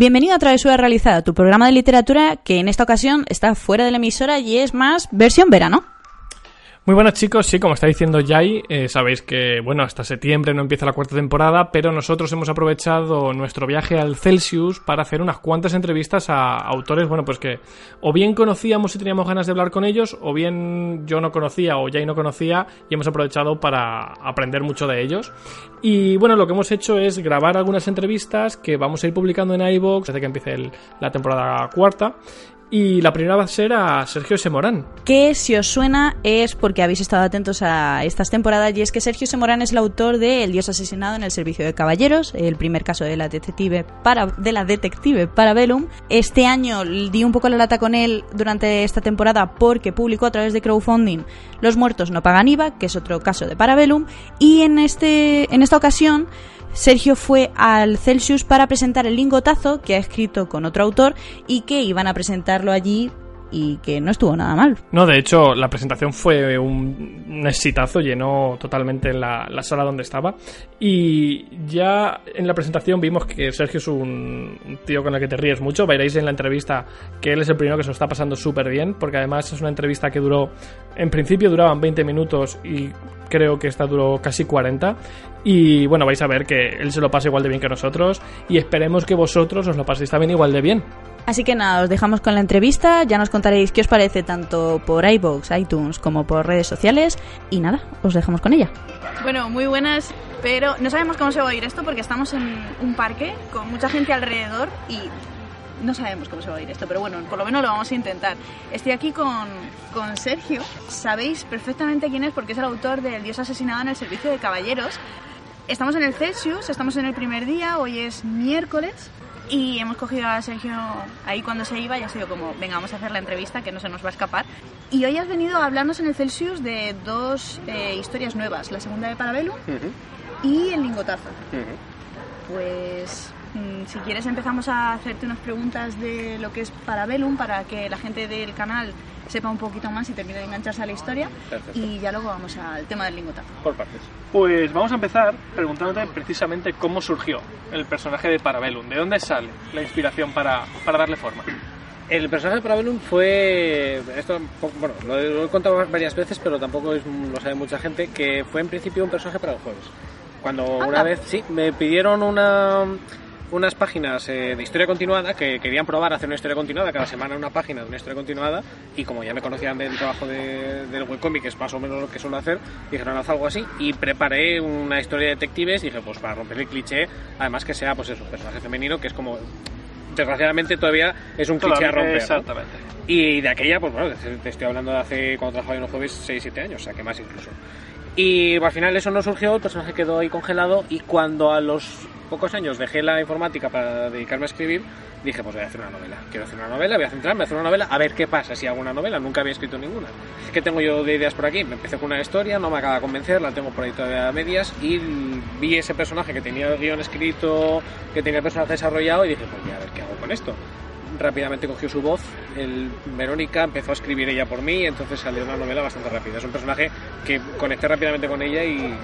Bienvenido a Travesura Realizada, tu programa de literatura que en esta ocasión está fuera de la emisora y es más versión verano. Muy buenas chicos, sí, como está diciendo Jai, eh, sabéis que, bueno, hasta septiembre no empieza la cuarta temporada, pero nosotros hemos aprovechado nuestro viaje al Celsius para hacer unas cuantas entrevistas a autores, bueno, pues que o bien conocíamos y teníamos ganas de hablar con ellos, o bien yo no conocía o Jai no conocía y hemos aprovechado para aprender mucho de ellos. Y bueno, lo que hemos hecho es grabar algunas entrevistas que vamos a ir publicando en iVoox desde que empiece la temporada cuarta y la primera va a ser a Sergio Semorán. Que si os suena es porque habéis estado atentos a estas temporadas y es que Sergio Semorán es el autor de El Dios asesinado en el servicio de caballeros, el primer caso de la detective para de la detective Parabellum. Este año di un poco la lata con él durante esta temporada porque publicó a través de crowdfunding Los muertos no pagan IVA, que es otro caso de Parabellum, y en este en esta ocasión Sergio fue al Celsius para presentar el lingotazo que ha escrito con otro autor y que iban a presentarlo allí y que no estuvo nada mal. No, de hecho, la presentación fue un, exitazo, llenó totalmente la, sala donde estaba. Y ya en la presentación vimos que Sergio es un, tío con el que te ríes mucho. Veréis en la entrevista que él es el primero que se lo está pasando súper bien, porque además es una entrevista que duró, en principio duraban 20 minutos y creo que esta duró casi 40. Y bueno, vais a ver que él se lo pasa igual de bien que nosotros y esperemos que vosotros os lo paséis también igual de bien. Así que nada, os dejamos con la entrevista, ya nos contaréis qué os parece tanto por iBox, iTunes como por redes sociales y nada, os dejamos con ella. Bueno, muy buenas, pero no sabemos cómo se va a oír esto porque estamos en un parque con mucha gente alrededor y no sabemos cómo se va a oír esto, pero bueno, por lo menos lo vamos a intentar. Estoy aquí con, con Sergio, sabéis perfectamente quién es porque es el autor de El Dios asesinado en el servicio de caballeros. Estamos en el Celsius, estamos en el primer día, hoy es miércoles y hemos cogido a Sergio ahí cuando se iba y ha sido como, venga, vamos a hacer la entrevista que no se nos va a escapar. Y hoy has venido a hablarnos en el Celsius de dos eh, historias nuevas, la segunda de Parabellum y el lingotazo. Pues mm, si quieres empezamos a hacerte unas preguntas de lo que es Parabellum para que la gente del canal sepa un poquito más y termine de engancharse a la historia. Y ya luego vamos al tema del lingotazo. Por partes. Pues vamos a empezar preguntándote precisamente cómo surgió el personaje de Parabellum. ¿De dónde sale la inspiración para, para darle forma? El personaje de Parabellum fue. Esto, bueno, lo he, contado varias veces, pero tampoco lo sabe mucha gente. Que fue en principio un personaje para el jueves. Cuando una vez, sí, me pidieron una unas páginas eh, de historia continuada que querían probar hacer una historia continuada, cada semana una página de una historia continuada, y como ya me conocían del trabajo de, del webcomic, que es más o menos lo que suelo hacer, dijeron haz algo así, y preparé una historia de detectives, y dije, pues para romper el cliché, además que sea, pues eso, un personaje femenino, que es como desgraciadamente todavía es un cliché a romper. Exactamente. Y de aquella, pues bueno, te estoy hablando de hace, cuando trabajaba en los jueves, 6-7 años, o sea que más incluso. Y al final eso no surgió, el personaje quedó ahí congelado y cuando a los pocos años dejé la informática para dedicarme a escribir, dije, pues voy a hacer una novela. Quiero hacer una novela, voy a centrarme, a hacer una novela, a ver qué pasa si hago una novela. Nunca había escrito ninguna. ¿Qué tengo yo de ideas por aquí? Me empecé con una historia, no me acaba de convencer, la tengo por ahí todavía a medias y vi ese personaje que tenía el guion escrito, que tenía el personaje desarrollado y dije, pues voy a ver qué hago con esto rápidamente cogió su voz, el Verónica empezó a escribir ella por mí, entonces salió una novela bastante rápida. Es un personaje que conecté rápidamente con ella y, y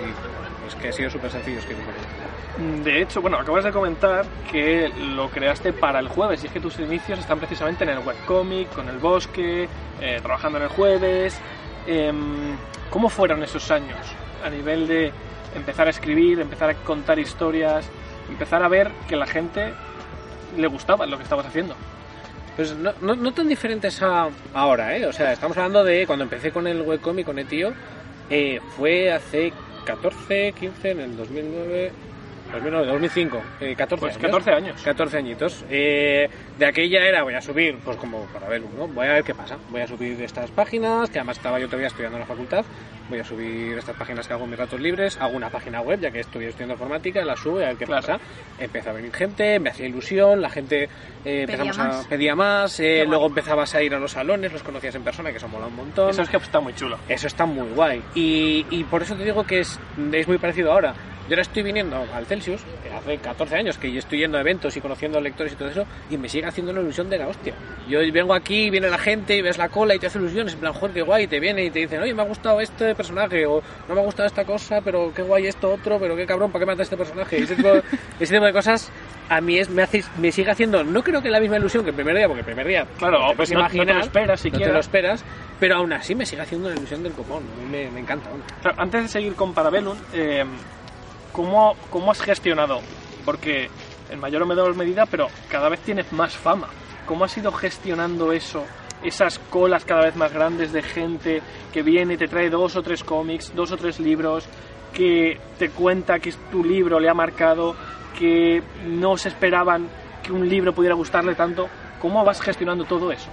que ha sido súper sencillo escribir con ella. De hecho, bueno, acabas de comentar que lo creaste para el jueves y es que tus inicios están precisamente en el webcomic, con el bosque, eh, trabajando en el jueves. Em, ¿Cómo fueron esos años a nivel de empezar a escribir, empezar a contar historias, empezar a ver que la gente le gustaba lo que estabas haciendo? Pues no, no, tan diferentes a ahora, ¿eh? O sea, estamos hablando de cuando empecé con el webcomic, con Etio, eh, fue hace 14, 15, en el 2009, 2009, 2005, eh, 14 Pues años. 14 años. 14 añitos. Eh, de aquella era, voy a subir, pues como para ver, ¿no? Voy a ver qué pasa. Voy a subir estas páginas, que además estaba yo todavía estudiando en la facultad. Voy a subir estas páginas que hago en mis ratos libres. Hago una página web, ya que estoy estudiando informática, la subo y a ver qué Claro. pasa. Empezó a venir gente, me hacía ilusión, la gente eh, empezamos a más. pedía más, eh, guay. luego empezabas a ir a los salones, los conocías en persona, que eso mola un montón. Eso es que está muy chulo. Eso está muy guay. Y, y por eso te digo que es, es muy parecido ahora. Yo ahora estoy viniendo al Celsius, que hace 14 años que yo estoy yendo a eventos y conociendo lectores y todo eso, y me sigue haciendo una ilusión de la hostia. Yo vengo aquí, viene la gente, y ves la cola y te hace ilusiones, en plan, joder, qué guay, y te viene y te dicen, oye, me ha gustado este personaje, o no me ha gustado esta cosa, pero qué guay esto otro, pero qué cabrón, ¿para qué mata este personaje? Ese tipo, ese tipo de cosas a mí es, me, hace, me sigue haciendo, no creo que la misma ilusión que el primer día, porque el primer día Claro, pues puedes no- no te lo imaginar, esperas no te lo esperas, pero aún así me sigue haciendo una ilusión del copón, me, me encanta. antes de seguir con Parabellum, eh, ¿cómo, ¿cómo has gestionado? Porque en mayor o menor medida, pero cada vez tienes más fama. ¿Cómo has ido gestionando eso? Esas colas cada vez más grandes de gente que viene y te trae dos o tres cómics, dos o tres libros, que te cuenta que tu libro le ha marcado, que no se esperaban que un libro pudiera gustarle tanto. ¿Cómo vas gestionando todo eso?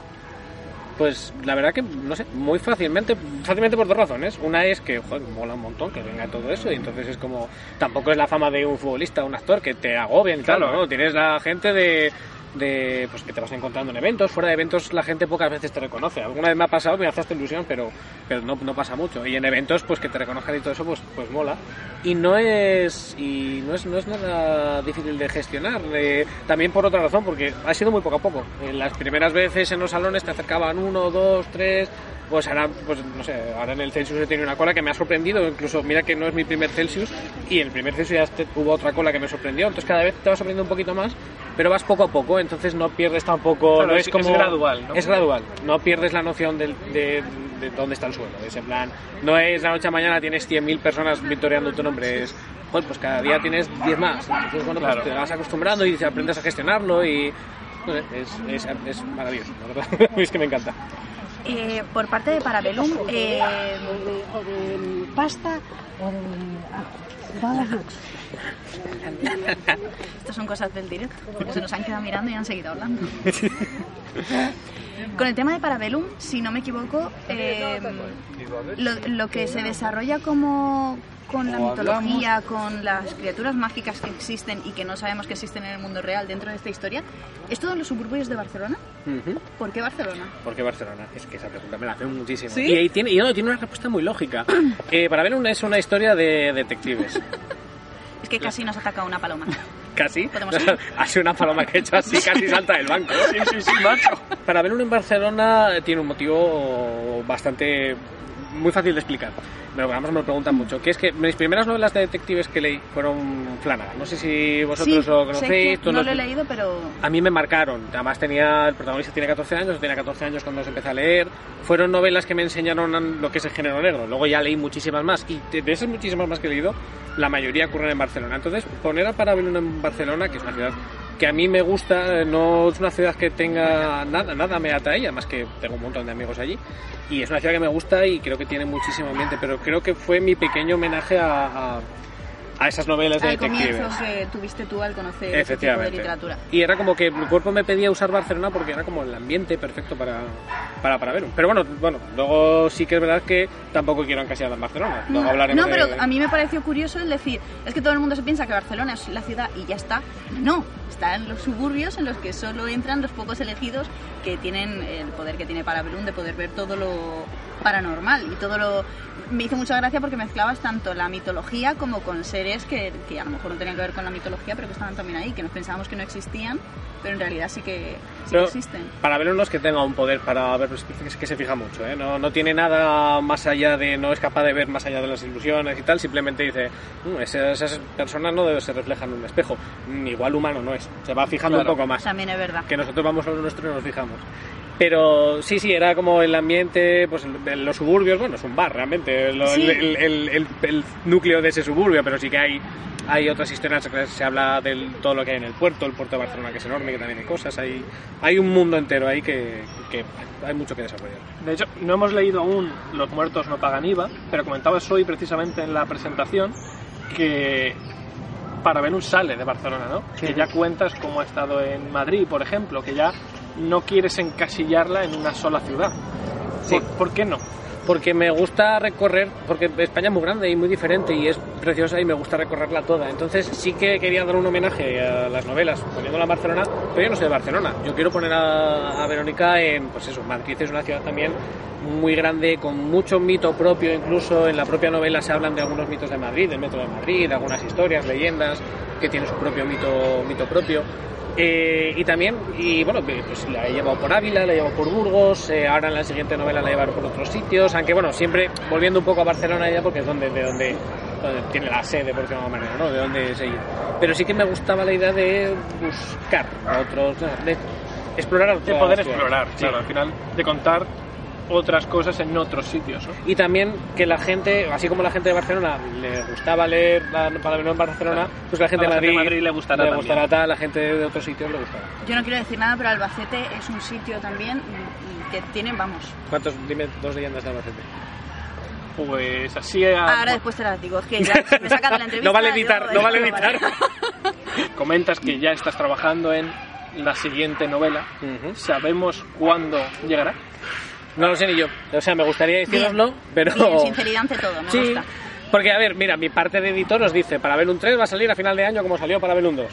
Pues la verdad que, no sé, muy fácilmente, fácilmente por dos razones. Una es que, joder, mola un montón que venga todo eso y entonces es como, tampoco es la fama de un futbolista, un actor que te agobien y tal, Claro. ¿no? Tienes la gente de, de, pues que te vas encontrando en eventos, fuera de eventos la gente pocas veces te reconoce. Alguna vez me ha pasado, me hace hasta ilusión, pero, pero no, no pasa mucho. Y en eventos, pues que te reconozcan y todo eso, pues, pues mola. Y no es, y no es, no es nada difícil de gestionar. eh, también por otra razón, porque ha sido muy poco a poco. En las primeras veces en los salones te acercaban uno, dos, tres. Pues ahora, pues no sé, ahora en el Celsius he tenido una cola que me ha sorprendido. Incluso, mira que no es mi primer Celsius. Y en el primer Celsius ya hubo otra cola que me sorprendió. Entonces cada vez te va sorprendiendo un poquito más. Pero vas poco a poco, entonces no pierdes tampoco. Claro, no es- es, como, es gradual, ¿no? Es gradual. No pierdes la noción del- de, de dónde está el suelo. Es en plan, no es la noche a mañana tienes 100.000 personas victoriando tu nombre. Es, joder, pues cada día tienes 10 más. Entonces, bueno, pues Claro. te vas acostumbrando y aprendes a gestionarlo y. no sé, es, es, es maravilloso, la verdad. es que me encanta. Eh, por parte de Parabellum, eh, pasta o. Estas son cosas del directo, porque se nos han quedado mirando y han seguido hablando. Con el tema de Parabellum, si no me equivoco, eh, lo, lo que se desarrolla como con la mitología, con las criaturas mágicas que existen y que no sabemos que existen en el mundo real dentro de esta historia, ¿es todo en los suburbios de Barcelona? Ujú. ¿Por qué Barcelona? ¿Por qué Barcelona? Es que esa pregunta me la hacen muchísimo. ¿Sí? Y, ahí tiene, y no, tiene una respuesta muy lógica. Eh, para ver una, es una historia de detectives. Es que casi nos ataca una paloma. Casi. ¿Podemos ir? ha sido una paloma que he hecho así, casi salta del banco. Sí, sí, sí, macho. Para ver uno en Barcelona eh, tiene un motivo bastante muy fácil de explicar. Pero además me lo preguntan mucho. Que es que mis primeras novelas de detectives que leí fueron Flanagan. No sé si vosotros Sí, lo conocéis. tú no no- lo he leído, pero a mí me marcaron. Además tenía el protagonista tiene 14 años, tenía 14 años cuando los empecé a leer. Fueron novelas que me enseñaron lo que es el género negro. Luego ya leí muchísimas más y de de esas muchísimas más que he leído, la mayoría ocurren en Barcelona. Entonces, poner a Parabellum en Barcelona, que es una ciudad que a mí me gusta, no es una ciudad que tenga nada, nada me ata a ella, más que tengo un montón de amigos allí. Y es una ciudad que me gusta y creo que tiene muchísimo ambiente, pero creo que fue mi pequeño homenaje a, a, a esas novelas de al detectives. que tuviste tú al conocer ese tipo de Efectivamente. literatura. Y era como que mi cuerpo me pedía usar Barcelona porque era como el ambiente perfecto para, para, para verlo. Pero bueno, bueno, luego sí que es verdad que tampoco quiero encasillar en Barcelona. Luego hablaremos no, pero de- a mí me pareció curioso el decir, es que todo el mundo se piensa que Barcelona es la ciudad y ya está. No, está en los suburbios en los que solo entran los pocos elegidos que tienen el poder que tiene Parabellum de poder ver todo lo paranormal y todo lo... Me hizo mucha gracia porque mezclabas tanto la mitología como con seres que, que a lo mejor no tenían que ver con la mitología, pero que estaban también ahí, que nos pensábamos que no existían, pero en realidad sí que, sí que existen. Para ver unos que tenga un poder para ver, pues, es que se fija mucho, ¿eh? no, no tiene nada más allá de, no es capaz de ver más allá de las ilusiones y tal, simplemente dice, "Mm, esas, esas personas no se reflejan en un espejo, igual humano no es, se va fijando Claro. un poco más. También es verdad. que nosotros vamos a lo nuestro y nos fijamos. Pero sí, sí, era como el ambiente, pues el- de los suburbios, bueno, es un bar realmente, lo- Sí. el, el- el- el núcleo de ese suburbio, pero sí que hay, hay otras historias, se habla de todo lo que hay en el puerto, el puerto de Barcelona que es enorme, que también hay cosas, hay, hay un mundo entero ahí que, que hay mucho que desarrollar. De hecho, no hemos leído aún Los muertos no pagan IVA, pero comentabas hoy precisamente en la presentación que Parabellum sale de Barcelona, ¿no? Que ya cuentas cómo ha estado en Madrid, por ejemplo, que ya no quieres encasillarla en una sola ciudad. Sí. ¿Por, por qué no? porque me gusta recorrer, porque España es muy grande y muy diferente y es preciosa y me gusta recorrerla toda. Entonces sí que quería dar un homenaje a las novelas poniéndola en Barcelona, pero yo no soy de Barcelona. Yo quiero poner a, a Verónica en, pues eso, Madrid es una ciudad también muy grande, con mucho mito propio, incluso en la propia novela se hablan de algunos mitos de Madrid, del metro de Madrid, algunas historias, leyendas, que tiene su propio mito, mito propio. Eh, y también, y bueno, pues la he llevado por Ávila, la he llevado por Burgos, eh, ahora en la siguiente novela la he llevado por otros sitios, aunque bueno, siempre volviendo un poco a Barcelona ya porque es donde, de donde, donde tiene la sede, por decirlo de alguna manera, ¿no? De donde se Pero sí que me gustaba la idea de buscar otros, de explorar De poder explorar, ciudades. claro, Sí. al final, de contar otras cosas en otros sitios, ¿no? Y también que la gente, así como la gente de Barcelona le gustaba leer la Parabellum en Barcelona, pues la gente, A la de, gente Madrid, de Madrid le gustará le gustará tal, la gente de otros sitios le gustará. Yo no quiero decir nada, pero Albacete es un sitio también que tiene, vamos. ¿Cuántos? Dime dos leyendas de Albacete. Pues así a- Ahora después te las digo, es que ya me sacan de la entrevista. No vale editar, no vale editar. comentas que ya estás trabajando en la siguiente novela. Ujú. ¿Sabemos cuándo llegará? No lo sé ni yo. O sea, me gustaría deciroslo, pero... Bien, sinceridad ante todo, me sí, gusta. porque a ver, mira, mi parte de editor os dice, Parabellum 3 va a salir a final de año como salió Parabellum 2.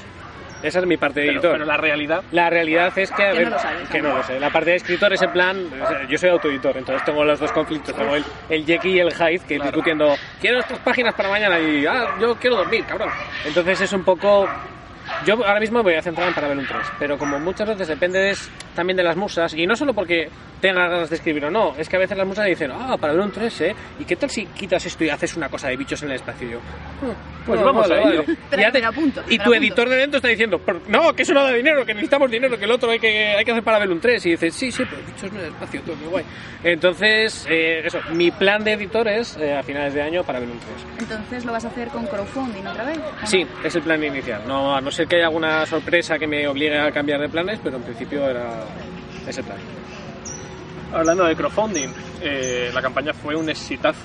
Esa es mi parte de Pero, editor. pero la realidad La realidad es que, a Que ver, no lo sabes, que ¿no? no lo sé. La parte de escritor es en plan, yo soy autoeditor, entonces tengo los dos conflictos. Tengo el, el Jekyll y el Hyde que Claro. discutiendo, quiero estas páginas para mañana y, ah, yo quiero dormir, cabrón. Entonces es un poco... Yo ahora mismo me voy a centrar en Parabellum 3, pero como muchas veces depende de- también de las musas, y no solo porque tenga ganas de escribir o no, es que a veces las musas dicen, ah, Parabellum 3, ¿eh? ¿Y qué tal si quitas esto y haces una cosa de bichos en el espacio? Y yo, "Ah, Pues no, vamos vale, a ello". vale. Espera, Y apunto, y tu editor de dentro está diciendo, "Pero no, que eso no da dinero, que necesitamos dinero, que el otro hay que, hay que hacer Parabellum 3. Y dices, sí, sí, pero bichos en el espacio, todo muy guay. Entonces, eh, eso, mi plan de editor es eh, a finales de año Parabellum 3. Entonces lo vas a hacer con crowdfunding otra vez. Sí, es el plan inicial. No, no ser que haya alguna sorpresa que me obligue a cambiar de planes, pero en principio era ese plan. Hablando de crowdfunding, eh, la campaña fue un exitazo.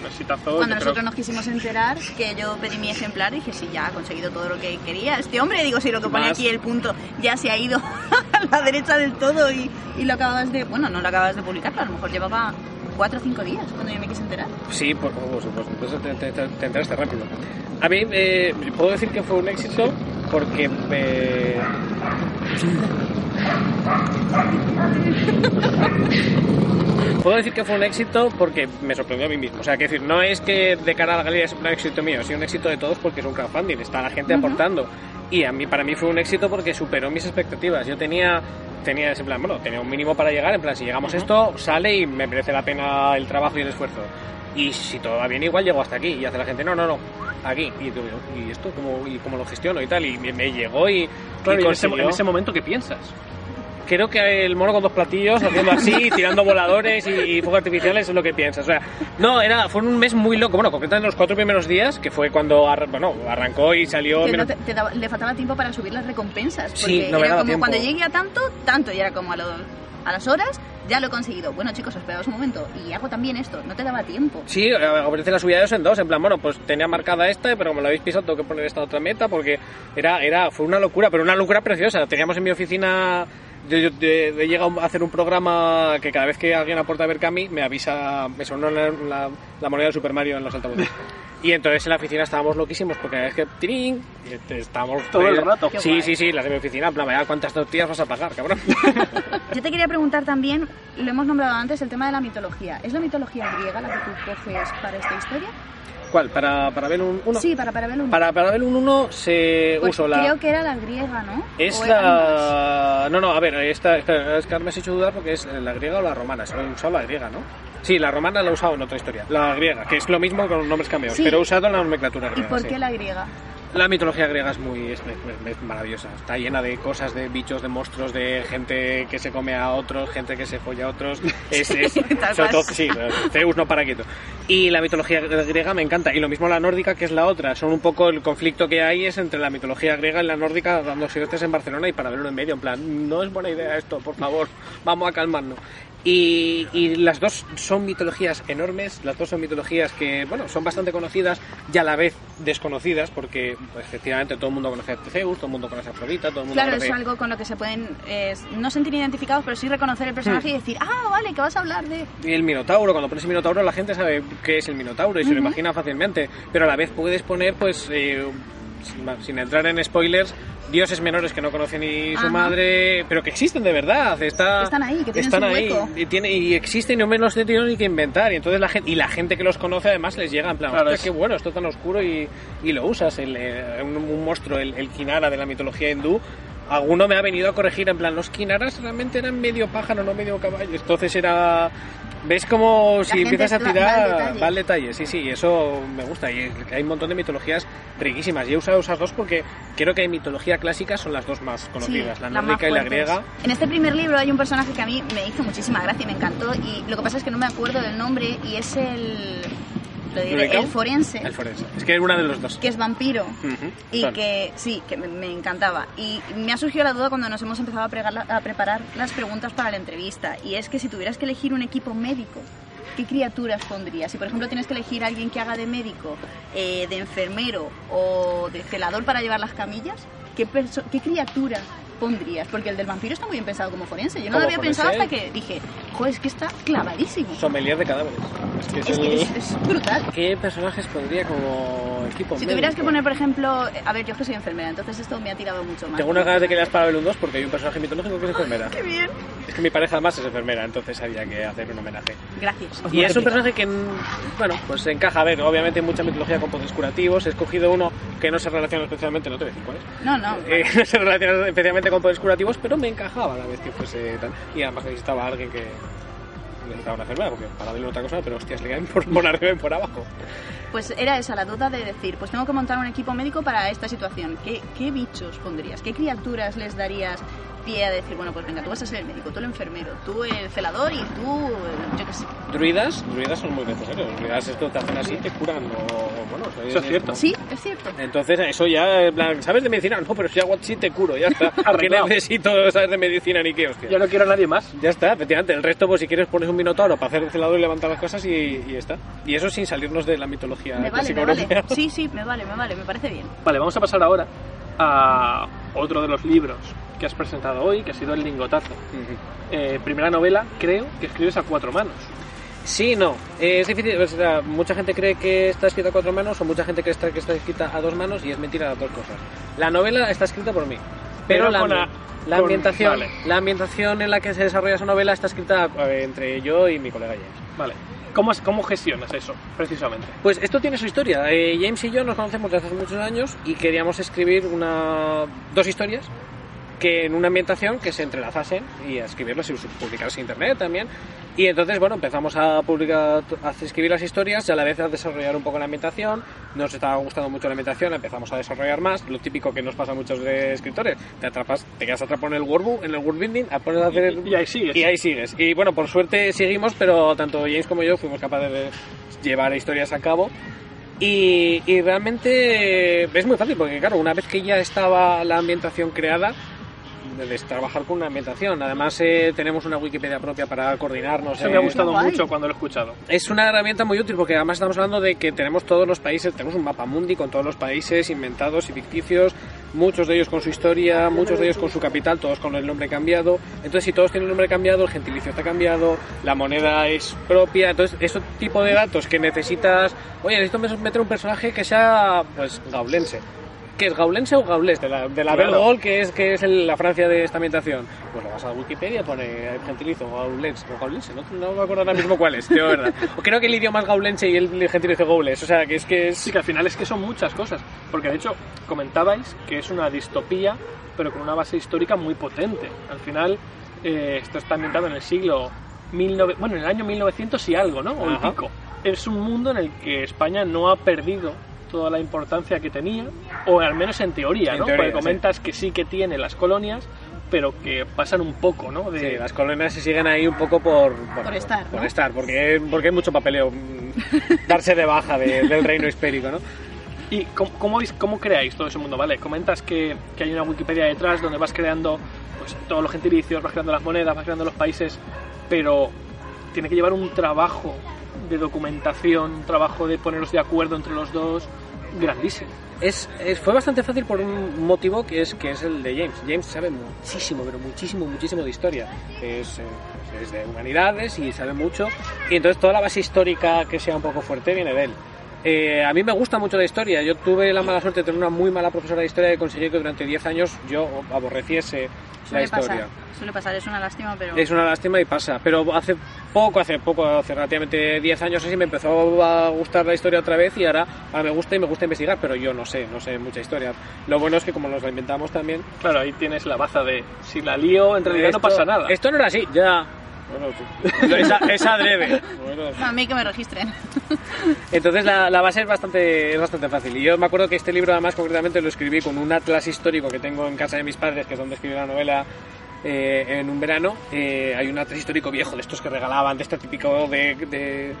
Un exitazo. Cuando yo creo- nosotros nos quisimos enterar, que yo pedí mi ejemplar, dije, sí, ya ha conseguido todo lo que quería. Este hombre, digo, si lo que pone Más. aquí el punto ya se ha ido a la derecha del todo y, y lo acababas de... Bueno, no lo acababas de publicar, pero a lo mejor llevaba cuatro o cinco días cuando yo me quise enterar. Sí, por, supuesto. Entonces te, te- te- te enteraste rápido. A mí, eh, puedo decir que fue un éxito porque eh, Puedo decir que fue un éxito porque me sorprendió a mí mismo. O sea, que decir, no es que de cara a la galería es un éxito mío, es un éxito de todos porque es un crowdfunding, está la gente aportando. Y a mí, para mí fue un éxito porque superó mis expectativas. Yo tenía, tenía ese plan, bueno, tenía un mínimo para llegar, en plan, si llegamos a esto, sale y me merece la pena el trabajo y el esfuerzo. Y si todo va bien, igual llego hasta aquí. Y hace la gente, no, no, no, aquí. Y, ¿y esto cómo, y cómo lo gestiono y tal. Y me, me llegó y, Claro, y y en, ese, en ese momento, ¿qué piensas? Creo que el mono con dos platillos, haciendo así, tirando voladores y, y fuegos artificiales es lo que piensas. O sea, no, era, fue un mes muy loco. Bueno, concretamente los cuatro primeros días, que fue cuando arra- bueno, arrancó y salió. Que menos- no te- te daba- le faltaba tiempo para subir las recompensas. Porque Sí, no me era daba como tiempo. cuando llegue a tanto, tanto. Y era como a, lo- a las horas, ya lo he conseguido. Bueno, chicos, esperaos un momento. Y hago también esto. No te daba tiempo. Sí, eh, ofrece la subida de dos en dos, en plan, bueno, pues tenía marcada esta, pero como la habéis pisado tengo que poner esta otra meta porque era, era, fue una locura, pero una locura preciosa. Teníamos en mi oficina, yo, yo- de- de- he llegado a hacer un programa que cada vez que alguien aporta a Berkami me avisa, me sonó la, la, la moneda del Super Mario en los altavoces. Y entonces en la oficina estábamos loquísimos porque vez que ¡tirín! y estábamos Todo el rato. Qué Sí, guay. sí, sí, las de mi oficina, en plan, vaya, ¿cuántas tortillas vas a pagar, cabrón? Yo te quería preguntar también, lo hemos nombrado antes, el tema de la mitología. ¿Es la mitología griega la que tú coges para esta historia? ¿Cuál? ¿Para, para ver un uno? Sí, para Parabellum. Para, para ver un 1 se Pues uso la... Creo que era la griega, ¿no? Es la... No, no, a ver, esta, esta- es que ahora me has hecho dudar porque es la griega o la romana. Se he usado la griega, ¿no? Sí, la romana la he usado en otra historia. La griega, que es lo mismo con nombres cambiados, Sí. pero usado en la nomenclatura ¿Y griega. por sí. qué la griega? La mitología griega es muy es, es- es maravillosa. Está llena de cosas, de bichos, de monstruos, de gente que se come a otros, gente que se folla a otros. Es, sobre todo, sí, Zeus no para quieto. Y la mitología griega me encanta. Y lo mismo la nórdica, que es la otra. Son un poco el conflicto que hay es entre la mitología griega y la nórdica, dando siete en Barcelona y para verlo en medio. En plan, no es buena idea esto, por favor, vamos a calmarnos. Y, y las dos son mitologías enormes, las dos son mitologías que, bueno, son bastante conocidas y a la vez desconocidas, porque pues, efectivamente todo el mundo conoce a Zeus, todo el mundo conoce a Afrodita, todo el mundo Claro, conoce... es algo con lo que se pueden eh, no sentir identificados, pero sí reconocer el personaje y decir, ah, vale, que vas a hablar de... Y el Minotauro, cuando pones el Minotauro la gente sabe qué es el Minotauro y se lo imagina fácilmente, pero a la vez puedes poner, pues, eh, sin, entrar en spoilers, dioses menores que no conoce ni su Ajá. madre, pero que existen de verdad, está, Están ahí, que tienen están su ahí, hueco. y, tiene, y existen y no me los he tenido ni que inventar, y entonces la gente, y la gente que los conoce además les llega en plan, Claro, "Hostia, es- qué bueno, esto tan oscuro y, y lo usas, el, eh, un, un monstruo, el, el Kinara de la mitología hindú, alguno me ha venido a corregir en plan, los Kinaras realmente eran medio pájaro, no medio caballo. Entonces era... ¿Ves como si empiezas a va- va al tirar... detalle. Va al detalle, sí, sí, eso me gusta. Y hay un montón de mitologías riquísimas. Y he usado esas dos porque creo que en mitología clásica son las dos más conocidas, Sí, la nórdica y la griega. En este primer libro hay un personaje que a mí me hizo muchísima gracia y me encantó. Y lo que pasa es que no me acuerdo del nombre y es el. Lo diré, ¿Eureka? el forense, El forense. Es que era una de los dos. que es vampiro. Y Son. que sí, que me, me encantaba. Y me ha surgido la duda cuando nos hemos empezado a, pregar la- a preparar las preguntas para la entrevista. Y es que si tuvieras que elegir un equipo médico, ¿qué criaturas pondrías? Si por ejemplo tienes que elegir a alguien que haga de médico, eh, de enfermero o de celador para llevar las camillas, ¿qué, qué criaturas pondrías? Porque el del vampiro está muy bien pensado como forense. Yo no lo había pensado hasta que dije, joder, es que está clavadísimo. Sommelier de cadáveres. Es que es Es, el- que es- es brutal. ¿Qué personajes pondría como equipo Si tuvieras que poner, por ejemplo, a ver, yo es que soy enfermera, entonces esto me ha tirado mucho más. Tengo unas ganas de que leas Parabellum 2 porque hay un personaje mitológico que es enfermera. ¡Qué bien! Es que mi pareja además es enfermera, entonces había que hacer un homenaje. Gracias. Y es un personaje que, bueno, pues encaja. A ver, obviamente mucha mitología con poderes curativos. He escogido uno que no se relaciona especialmente, no te voy a decir cuál es. No, no. Eh, no se relaciona especialmente con poderes curativos, pero me encajaba la vez que fuese tal. Y además necesitaba alguien que necesitaba una enfermera, porque para verle otra cosa, pero hostias, le caen por, por arriba y por abajo. Pues era esa la duda de decir, pues tengo que montar un equipo médico para esta situación. ¿Qué, qué bichos pondrías? ¿Qué criaturas les darías pie a decir, bueno, pues venga, tú vas a ser el médico, tú el enfermero, tú el celador y tú, yo qué sé. Druidas, druidas son muy necesarios. Druidas esto te hacen así, te curan. O, bueno, Eso es cierto. Sí, es cierto. Entonces, eso ya, en plan, ¿sabes de medicina? No, pero si hago así te curo, ya está. ¿Qué necesito saber de medicina ni qué, hostia? Ya no quiero a nadie más. Ya está, efectivamente. El resto, pues si quieres, pones un minotauro para hacer el celador y levantar las cosas y, y ya está. Y eso sin salirnos de la mitología Me vale, me. Sí, sí, me vale, me vale, me parece bien. Vale, vamos a pasar ahora a otro de los libros que has presentado hoy, que ha sido El Lingotazo. Ujú. Eh, primera novela, creo, que escribes a cuatro manos. Sí, no. Eh, es difícil. o sea, mucha gente cree que está escrita a cuatro manos o mucha gente cree que está, que está escrita a dos manos y es mentira las dos cosas. La novela está escrita por mí. Pero, Pero la, la- la con- ambientación, vale. la ambientación en la que se desarrolla esa novela está escrita entre yo y mi colega James. Vale. ¿Cómo, cómo gestionas eso, precisamente? Pues esto tiene su historia. Eh, James y yo nos conocemos desde hace muchos años y queríamos escribir una, dos historias que en una ambientación que se entrelazasen y a escribirlas y publicarlas en internet también. Y entonces, bueno, empezamos a publicar, a escribir las historias y a la vez a desarrollar un poco la ambientación. Nos estaba gustando mucho la ambientación, empezamos a desarrollar más. Lo típico que nos pasa a muchos de escritores, te atrapas, te quedas atrapado en el workbook, en el worldbuilding, a poner a hacer Y- y ahí sigues. Y ahí sigues. Y bueno, por suerte seguimos, pero tanto James como yo fuimos capaces de llevar historias a cabo. Y, y realmente es muy fácil porque, claro, una vez que ya estaba la ambientación creada, debes trabajar con una ambientación. Además, eh, tenemos una Wikipedia propia para coordinarnos. Eso me eh, ha gustado guay. mucho cuando lo he escuchado. es una herramienta muy útil porque además estamos hablando de que tenemos todos los países, tenemos un mapa mundi con todos los países inventados y ficticios, muchos de ellos con su historia, muchos de ellos con su capital, todos con el nombre cambiado. Entonces, si todos tienen el nombre cambiado, el gentilicio está cambiado, la moneda es propia. Entonces, ese tipo de datos que necesitas, oye, necesito meter un personaje que sea, pues, gaulense. ¿Qué es gaulense o gaulés? De la, de la Claro. Belle Gaule, que es, que es el- la Francia de esta ambientación. Pues lo vas a Wikipedia, pone el gentilicio gaulense o gaulense, no, no me acuerdo ahora mismo cuál es, tío, verdad. O creo que el idioma es gaulense y el gentilicio gaulés, o sea, que es que es... Sí, que al final es que son muchas cosas. Porque de hecho, comentabais que es una distopía, pero con una base histórica muy potente. Al final, eh, esto está ambientado en el siglo. 19 bueno, en el año 1900 y algo, ¿no? O el pico. Es un mundo en el que España no ha perdido toda la importancia que tenía, o al menos en teoría, En ¿no? teoría, Porque comentas que sí que tiene las colonias, pero que pasan un poco, ¿no? De, Sí, las colonias se siguen ahí un poco por... bueno, Por estar, Por ¿no? estar, porque, porque hay mucho papeleo. mm, darse de baja de- del reino hispérico, ¿no? ¿Y cómo, cómo, cómo creáis todo ese mundo? Vale, comentas que, que hay una Wikipedia detrás donde vas creando pues, todos los gentilicios, vas creando las monedas, vas creando los países. pero tiene que llevar un trabajo de documentación, un trabajo de ponerlos de acuerdo entre los dos, grandísimo. Es, fue bastante fácil por un motivo que es que es el de James. James sabe muchísimo, pero muchísimo, muchísimo de historia. Es, eh, es de humanidades y sabe mucho. Y entonces toda la base histórica que sea un poco fuerte viene de él. Eh, a mí me gusta mucho la historia. Yo tuve la mala suerte de tener una muy mala profesora de historia y conseguí que durante 10 años yo aborreciese la historia. pasar, suele pasar, es una lástima, pero... Es una lástima y pasa. Pero hace poco, hace poco, hace relativamente 10 años así, me empezó a gustar la historia otra vez y ahora, ahora me gusta y me gusta investigar, pero yo no sé, no sé mucha historia. Lo bueno es que como nos la inventamos también... Claro, ahí tienes la baza de si la lío, en realidad no esto- pasa nada. Esto no era así, ya. Bueno, sí. esa, esa adrede. Bueno, A mí que me registren. entonces la, la base es bastante, es bastante fácil. Y yo me acuerdo que este libro además concretamente lo escribí con un atlas histórico que tengo en casa de mis padres, que es donde escribí la novela eh, en un verano. Eh, hay un atlas histórico viejo de estos que regalaban, de este típico de, de,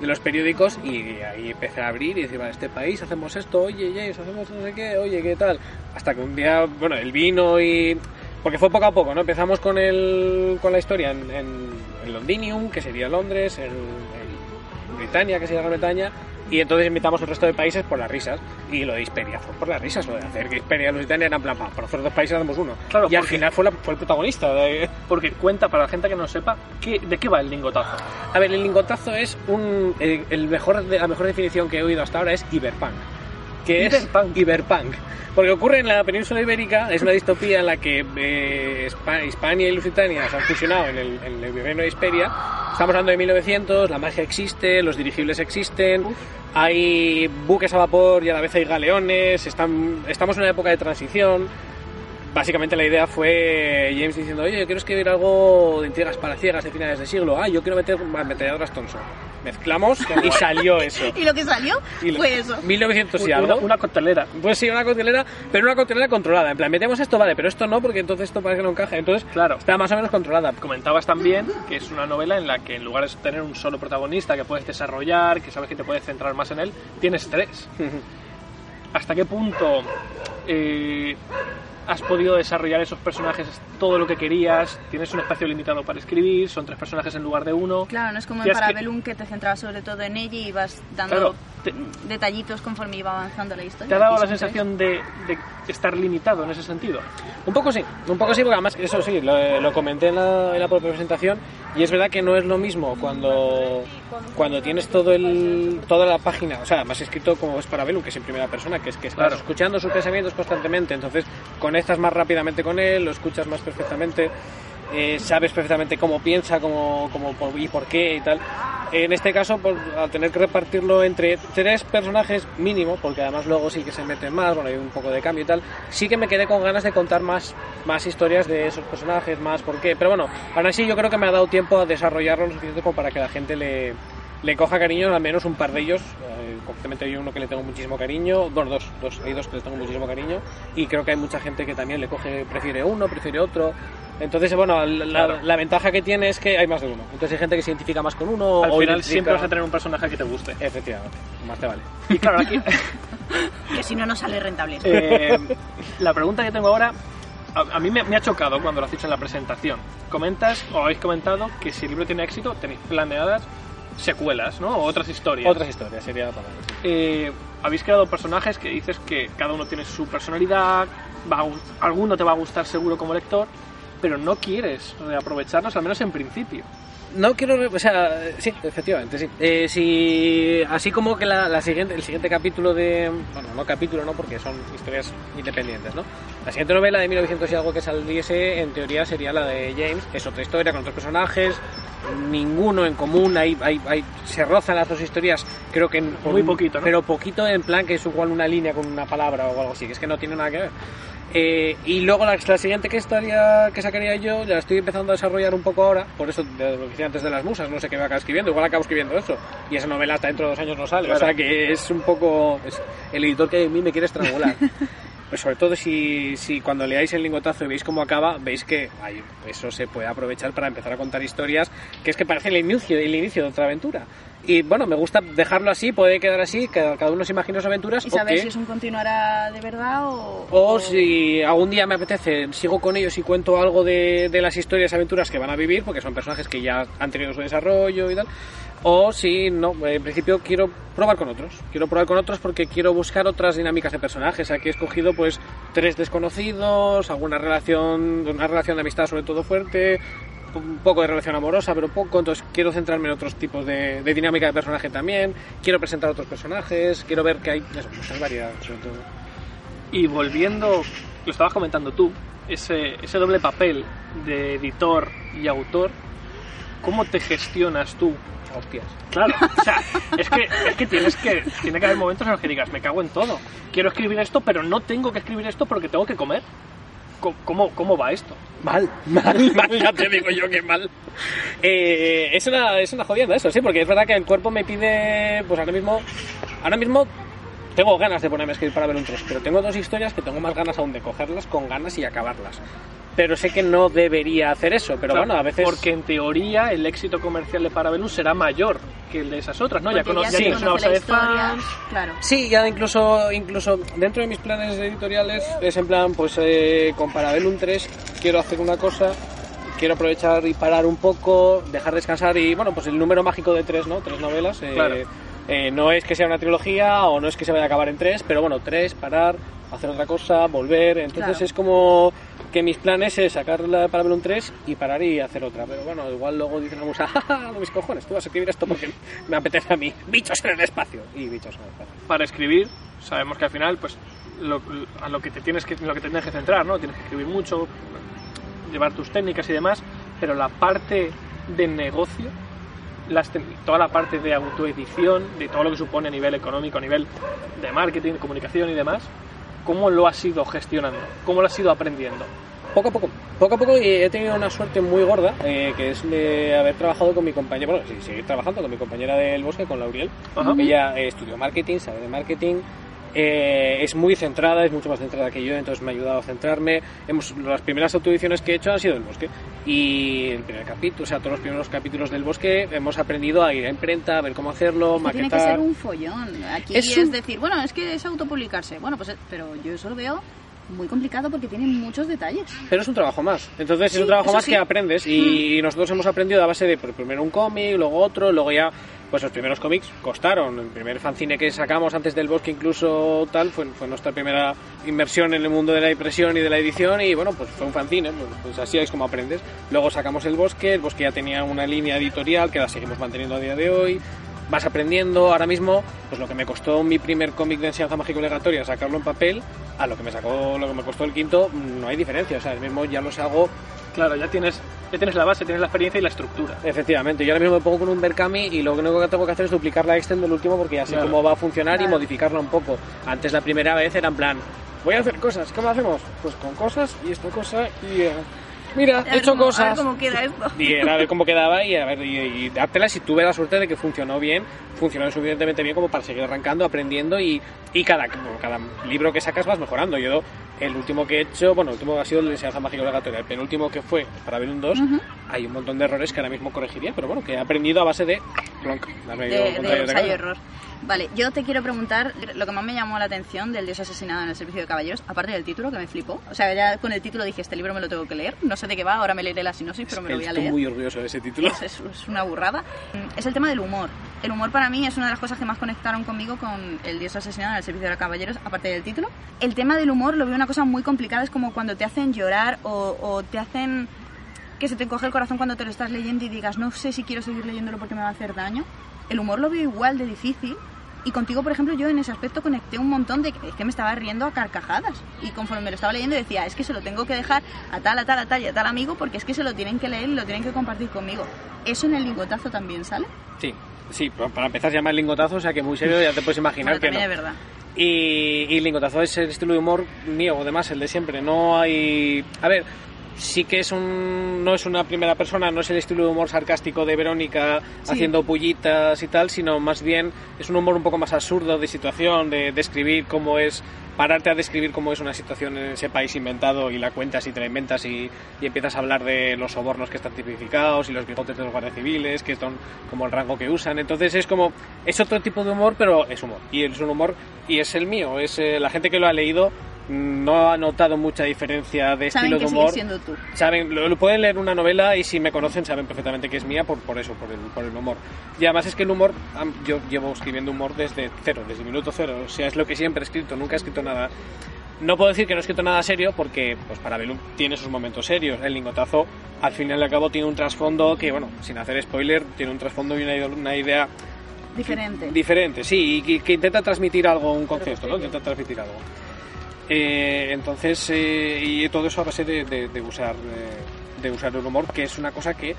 de los periódicos. Y ahí empecé a abrir y decir, vale, este país hacemos esto, oye James, hacemos no sé qué, oye, ¿qué tal? Hasta que un día, bueno, el vino y... Porque fue poco a poco, ¿no? Empezamos con, el, con la historia en, en, en Londinium, que sería Londres, en, en Britania, que sería Gran Bretaña, y entonces invitamos al resto de países por las risas. Y lo de Hisperia fue por las risas, lo de hacer que Hisperia y Lusitania eran plan, "Pa, por los otros dos países hacemos uno. Claro, y al porque- final fue, la- fue el protagonista. de- Porque cuenta, para la gente que no sepa, ¿qué, ¿de qué va el lingotazo? A ver, el lingotazo es un. El, el mejor, la mejor definición que he oído hasta ahora es Iberpunk. Que es Iberpunk. Porque ocurre en la península ibérica, es una distopía en la que eh, Hispania y Lusitania se han fusionado en el, en el reino de Hisperia. Estamos hablando de 1900, la magia existe, los dirigibles existen, hay buques a vapor y a la vez hay galeones, están, estamos en una época de transición. Básicamente la idea fue James diciendo, oye, yo quiero escribir algo de intrigas palaciegas de finales de siglo. Ah, yo quiero meter ametralladoras Thompson. Mezclamos y salió eso. Y lo que salió Y lo- fue eso. 1900 y Una, algo. una coctelera. Pues sí, una coctelera, pero una coctelera controlada. En plan, metemos esto, vale, pero esto no, porque entonces esto parece que no encaja. Entonces, Claro. está más o menos controlada. Comentabas también que es una novela en la que en lugar de tener un solo protagonista que puedes desarrollar, que sabes que te puedes centrar más en él, tienes tres. ¿Hasta qué punto eh, has podido desarrollar esos personajes todo lo que querías? ¿Tienes un espacio limitado para escribir? ¿Son tres personajes en lugar de uno? Claro, no es como en es que- Parabellum que... te centrabas sobre todo en ella y ibas dando Claro, te- detallitos conforme iba avanzando la historia. ¿Te ha dado la sensación de, de estar limitado en ese sentido? Un poco sí, un poco sí, porque además eso sí, lo, lo comenté en la, en la propia presentación y es verdad que no es lo mismo cuando, cuando tienes todo el, toda la página, o sea, más escrito como es para Belum, que es en primera persona, que es que estás Claro. escuchando sus pensamientos constantemente, entonces conectas más rápidamente con él, lo escuchas más perfectamente. Eh, sabes perfectamente cómo piensa cómo, cómo, y por qué y tal. En este caso, al tener que repartirlo entre tres personajes mínimo, porque además luego sí que se meten más, bueno, hay un poco de cambio y tal, sí que me quedé con ganas de contar más, más historias de esos personajes, más por qué. Pero bueno, aún así yo creo que me ha dado tiempo a desarrollarlo lo suficiente como para que la gente le, le coja cariño, al menos un par de ellos. Eh, concretamente hay uno que le tengo muchísimo cariño, dos, dos, dos, hay dos que le tengo muchísimo cariño, y creo que hay mucha gente que también le coge, prefiere uno, prefiere otro. Entonces, bueno, la, Claro. la ventaja que tiene es que hay más de uno. Entonces hay gente que se identifica más con uno. Al o final identifica- siempre vas a tener un personaje que te guste. Efectivamente, más te vale. Y claro, aquí Que si no, no sale rentable. eh, la pregunta que tengo ahora, a, a mí me, me ha chocado cuando lo has dicho en la presentación. Comentas, o habéis comentado, que si el libro tiene éxito, tenéis planeadas secuelas, ¿no? O otras historias. Otras historias, sería la palabra. sí. Eh, habéis creado personajes que dices que cada uno tiene su personalidad, va a alguno te va a gustar seguro como lector, pero no quieres reaprovecharlos, al menos en principio. No quiero, o sea, sí, efectivamente, sí. Eh, si, así como que la, la siguiente, el siguiente capítulo de, bueno, no capítulo, no, porque son historias independientes, ¿no? La siguiente novela de 1900 y algo que saliese, en teoría sería la de James, es otra historia con otros personajes, ninguno en común, hay, hay, hay- se rozan las dos historias, creo que en, Muy poquito, ¿no? Pero poquito en plan que es igual una línea con una palabra o algo así, que es que no tiene nada que ver. Eh, y luego la, la siguiente que estaría que sacaría yo ya la estoy empezando a desarrollar un poco ahora por eso de lo que decía antes de las musas no sé qué voy a acabar escribiendo igual acabo escribiendo eso y esa novela hasta dentro de dos años no sale Claro. o sea que es un poco es el editor que a mí me quiere estrangular pues sobre todo si, si cuando leáis el lingotazo y veis cómo acaba veis que ay, eso se puede aprovechar para empezar a contar historias que es que parece el inicio el inicio de otra aventura Y bueno, me gusta dejarlo así, puede quedar así, que cada uno se imagina sus aventuras. Y o saber que- si es un continuará de verdad o... o si algún día me apetece, sigo con ellos y cuento algo de, de las historias y aventuras que van a vivir, porque son personajes que ya han tenido su desarrollo y tal. O si no, en principio quiero probar con otros. Quiero probar con otros porque quiero buscar otras dinámicas de personajes. Aquí he escogido pues tres desconocidos, alguna relación, una relación de amistad sobre todo fuerte, un poco de relación amorosa, pero poco. Entonces quiero centrarme en otros tipos de, de dinámica de personaje también. Quiero presentar otros personajes, quiero ver que hay eso, muchas variedades sobre todo. Y volviendo, lo estabas comentando tú, ese, ese doble papel de editor y autor, ¿cómo te gestionas tú? Hostias. Claro, o sea, es que, es que tienes que, tiene que haber momentos en los que digas, me cago en todo, quiero escribir esto, pero no tengo que escribir esto porque tengo que comer. ¿Cómo, cómo va esto? Mal, mal, mal, ya te digo yo que mal. Eh, es, una, es una jodienda eso, sí, porque es verdad que el cuerpo me pide, pues ahora mismo, ahora mismo tengo ganas de ponerme a escribir para ver un 3, pero tengo dos historias que tengo más ganas aún de cogerlas con ganas y acabarlas. Pero sé que no debería hacer eso, pero Claro, bueno, a veces... Porque en teoría el éxito comercial de Parabellum será mayor que el de esas otras, ¿no? ya cono- ya ya tienes una base de fans. Claro. Sí, ya incluso, incluso dentro de mis planes editoriales es en plan, pues eh, con Parabellum 3 quiero hacer una cosa, quiero aprovechar y parar un poco, dejar descansar y bueno, pues el número mágico de tres, ¿no? Tres novelas. eh, Claro. eh, no es que sea una trilogía o no es que se vaya a acabar en tres, pero bueno, tres, parar, hacer otra cosa, volver. Entonces Claro. es como que mis planes es sacar la de Parabellum 3 y parar y hacer otra. Pero bueno, igual luego dicen algunos, ¡ah, mis cojones! Tú vas a escribir esto porque me apetece a mí. Bichos en el espacio. Y bichos en el espacio. Para escribir, sabemos que al final, pues, lo, a lo que te tienes que, lo que te tienes que centrar, ¿no? Tienes que escribir mucho, llevar tus técnicas y demás, pero la parte de negocio, las toda la parte de autoedición, de todo lo que supone a nivel económico, a nivel de marketing, comunicación y demás, ¿cómo lo has ido gestionando? ¿Cómo lo has ido aprendiendo? Poco a poco, poco a poco y he tenido una suerte muy gorda, eh, que es de haber trabajado con mi compañera, bueno, sí, seguir trabajando con mi compañera del bosque, con Lauriel. Ajá. Ella eh, estudió marketing, sabe de marketing, eh, es muy centrada, es mucho más centrada que yo, entonces me ha ayudado a centrarme. Hemos, las primeras autoediciones que he hecho han sido del bosque y el primer capítulo, o sea, todos los primeros capítulos del bosque hemos aprendido a ir a imprenta, a ver cómo hacerlo, Es que tiene que maquetar. ser un follón. Aquí Es es, un- decir, bueno, es que es autopublicarse. Bueno, pues, pero yo eso lo veo muy complicado porque tiene muchos detalles. Pero es un trabajo más. Entonces es Sí, un trabajo más sí. Mm. que aprendes. Y nosotros hemos aprendido a base de pues, primero un cómic, luego otro, luego ya. Pues los primeros cómics costaron. El primer fanzine que sacamos antes del bosque, incluso tal, fue, fue nuestra primera inmersión en el mundo de la impresión y de la edición. Y bueno, pues fue un fanzine. Pues, pues así es como aprendes. Luego sacamos el bosque. El bosque ya tenía una línea editorial que la seguimos manteniendo a día de hoy. Vas aprendiendo ahora mismo, pues lo que me costó mi primer cómic de enseñanza mágico obligatoria, sacarlo en papel, a lo que me sacó, lo que me costó el quinto, no hay diferencia. O sea, el mismo ya los hago Claro, ya tienes, ya tienes la base, tienes la experiencia y la estructura. Efectivamente, yo ahora mismo me pongo con un Berkami y lo único que tengo que hacer es duplicar la extend del último porque ya sé Claro. cómo va a funcionar y Claro. modificarla un poco. Antes la primera vez era en plan, voy a hacer cosas, ¿cómo hacemos? Pues con cosas y esta cosa y... eh, mira, A he hecho cómo- A cosas. ver cómo queda esto. Y era a ver cómo quedaba y a ver, y, y dártela si tuve la suerte de que funcionó bien, funcionó lo suficientemente bien como para seguir arrancando, aprendiendo y, y cada, cada libro que sacas vas mejorando. Yo el último que he hecho, bueno, el último ha sido el de enseñanza mágica obligatoria, el penúltimo que fue para ver un 2, hay un montón de errores que ahora mismo corregiría, pero bueno, que he aprendido a base de... plonk, darme yo de, de de ensayo error. Vale, yo te quiero preguntar lo que más me llamó la atención del dios asesinado en el servicio de caballeros, aparte del título que me flipó. O sea, ya con el título dije, este libro me lo tengo que leer. No sé de qué va, ahora me leeré la sinopsis, pero me lo voy a Estoy leer. muy orgulloso de ese título. Es, es- es una burrada. Es el tema del humor. El humor para mí es una de las cosas que más conectaron conmigo con el dios asesinado en el servicio de caballeros, aparte del título. El tema del humor lo veo una cosa muy complicada, es como cuando te hacen llorar o, o te hacen que se te coge el corazón cuando te lo estás leyendo y digas, no sé si quiero seguir leyéndolo porque me va a hacer daño. El humor lo veo igual de difícil. Y contigo, por ejemplo, yo en ese aspecto conecté un montón de que, es que me estaba riendo a carcajadas. Y conforme me lo estaba leyendo decía, es que se lo tengo que dejar a tal, a tal, a tal y a tal amigo porque es que se lo tienen que leer y lo tienen que compartir conmigo. ¿Eso en el lingotazo también sale? Sí, sí, para empezar se llama el lingotazo, o sea que muy serio ya te puedes imaginar Bueno, que no. es verdad. Y, y Lingotazo es el estilo de humor mío, además, el de siempre. No hay. A ver, sí que es un no es una primera persona, no es el estilo de humor sarcástico de Verónica haciendo pullitas y tal, sino más bien es un humor un poco más absurdo de situación, de describir cómo es pararte a describir cómo es una situación en ese país inventado y la cuentas y te la inventas y, y empiezas a hablar de los sobornos que están tipificados y los bigotes de los guardias civiles, que son como el rango que usan. Entonces es como, es otro tipo de humor, pero es humor. Y es un humor, y es el mío. Es eh, la gente que lo ha leído no ha notado mucha diferencia de Saben estilo de humor. siendo tú. Saben, lo, lo pueden leer una novela y si me conocen saben perfectamente que es mía por, por eso, por el, por el humor. Y además es que el humor, yo llevo escribiendo humor desde cero, desde el minuto cero. O sea, es lo que siempre he escrito, nunca he escrito nada. No puedo decir que no he escrito nada serio porque, pues para Belum tiene sus momentos serios. El lingotazo, al final y al cabo, tiene un trasfondo que, bueno, sin hacer spoiler, tiene un trasfondo y una, una idea Diferente. diferente, sí, y que, que intenta transmitir algo, un concepto, ¿no? Intenta transmitir algo. Eh, entonces, eh, y todo eso a base de, de- de usar eh, de usar el humor, que es una cosa que,